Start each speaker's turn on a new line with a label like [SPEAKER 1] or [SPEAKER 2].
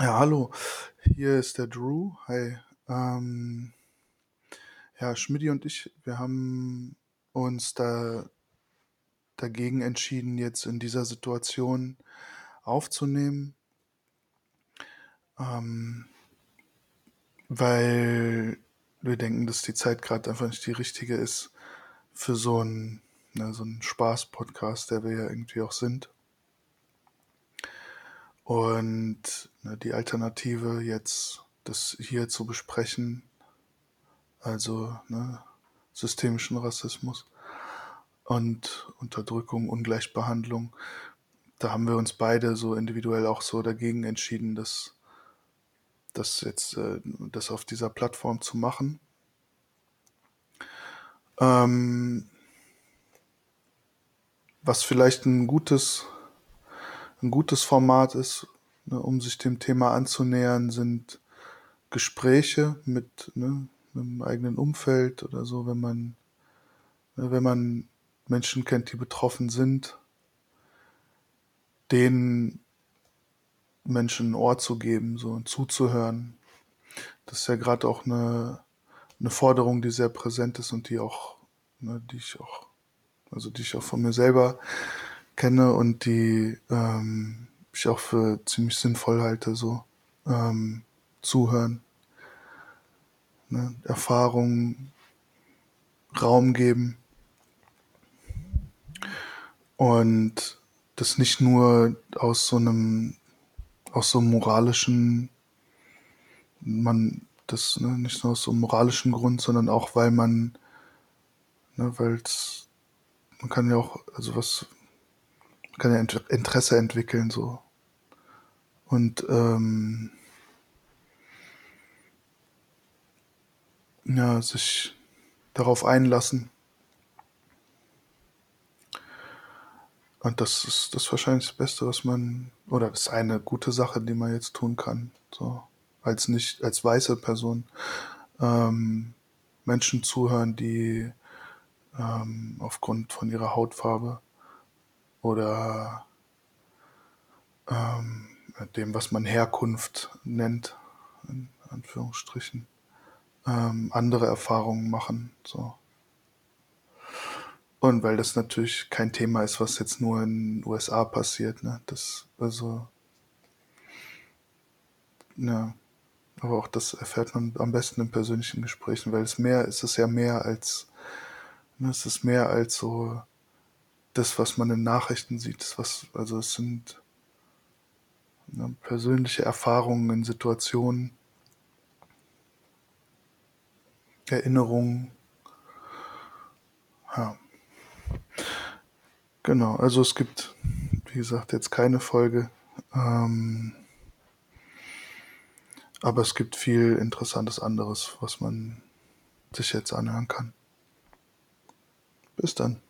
[SPEAKER 1] Ja, hallo, hier ist der Drew. Hi. Ähm, ja, Schmidti und ich, wir haben uns da dagegen entschieden, jetzt in dieser Situation aufzunehmen, ähm, weil wir denken, dass die Zeit gerade einfach nicht die richtige ist für so einen, ne, so einen Spaß-Podcast, der wir ja irgendwie auch sind. Und ne, die Alternative jetzt, das hier zu besprechen, also ne, systemischen Rassismus und Unterdrückung, Ungleichbehandlung, da haben wir uns beide so individuell auch so dagegen entschieden, dass das jetzt äh, das auf dieser Plattform zu machen. Ähm, was vielleicht ein gutes ein gutes Format ist, ne, um sich dem Thema anzunähern, sind Gespräche mit ne, einem eigenen Umfeld oder so, wenn man ne, wenn man Menschen kennt, die betroffen sind, denen Menschen ein Ohr zu geben, so und zuzuhören. Das ist ja gerade auch eine, eine Forderung, die sehr präsent ist und die auch, ne, die ich auch, also die ich auch von mir selber kenne und die ähm, ich auch für ziemlich sinnvoll halte, so ähm, zuhören, ne, Erfahrungen Raum geben. Und das nicht nur aus so einem aus so einem moralischen man das ne, nicht nur aus so einem moralischen Grund, sondern auch weil man ne, weil man kann ja auch also was kann ja Interesse entwickeln so. Und ähm, ja sich darauf einlassen. Und das ist das wahrscheinlich das Beste, was man, oder das ist eine gute Sache, die man jetzt tun kann, so. Als nicht, als weiße Person ähm, Menschen zuhören, die ähm, aufgrund von ihrer Hautfarbe oder ähm, dem, was man Herkunft nennt, in Anführungsstrichen, ähm, andere Erfahrungen machen, so. Und weil das natürlich kein Thema ist, was jetzt nur in den USA passiert, ne? Das, also, ja. Aber auch das erfährt man am besten in persönlichen Gesprächen, weil es mehr, es ist ja mehr als, ne, es ist mehr als so das, was man in Nachrichten sieht. Was, also es sind ne, persönliche Erfahrungen in Situationen, Erinnerungen. Ja. Genau, also es gibt, wie gesagt, jetzt keine Folge. Ähm, aber es gibt viel Interessantes anderes, was man sich jetzt anhören kann. Bis dann.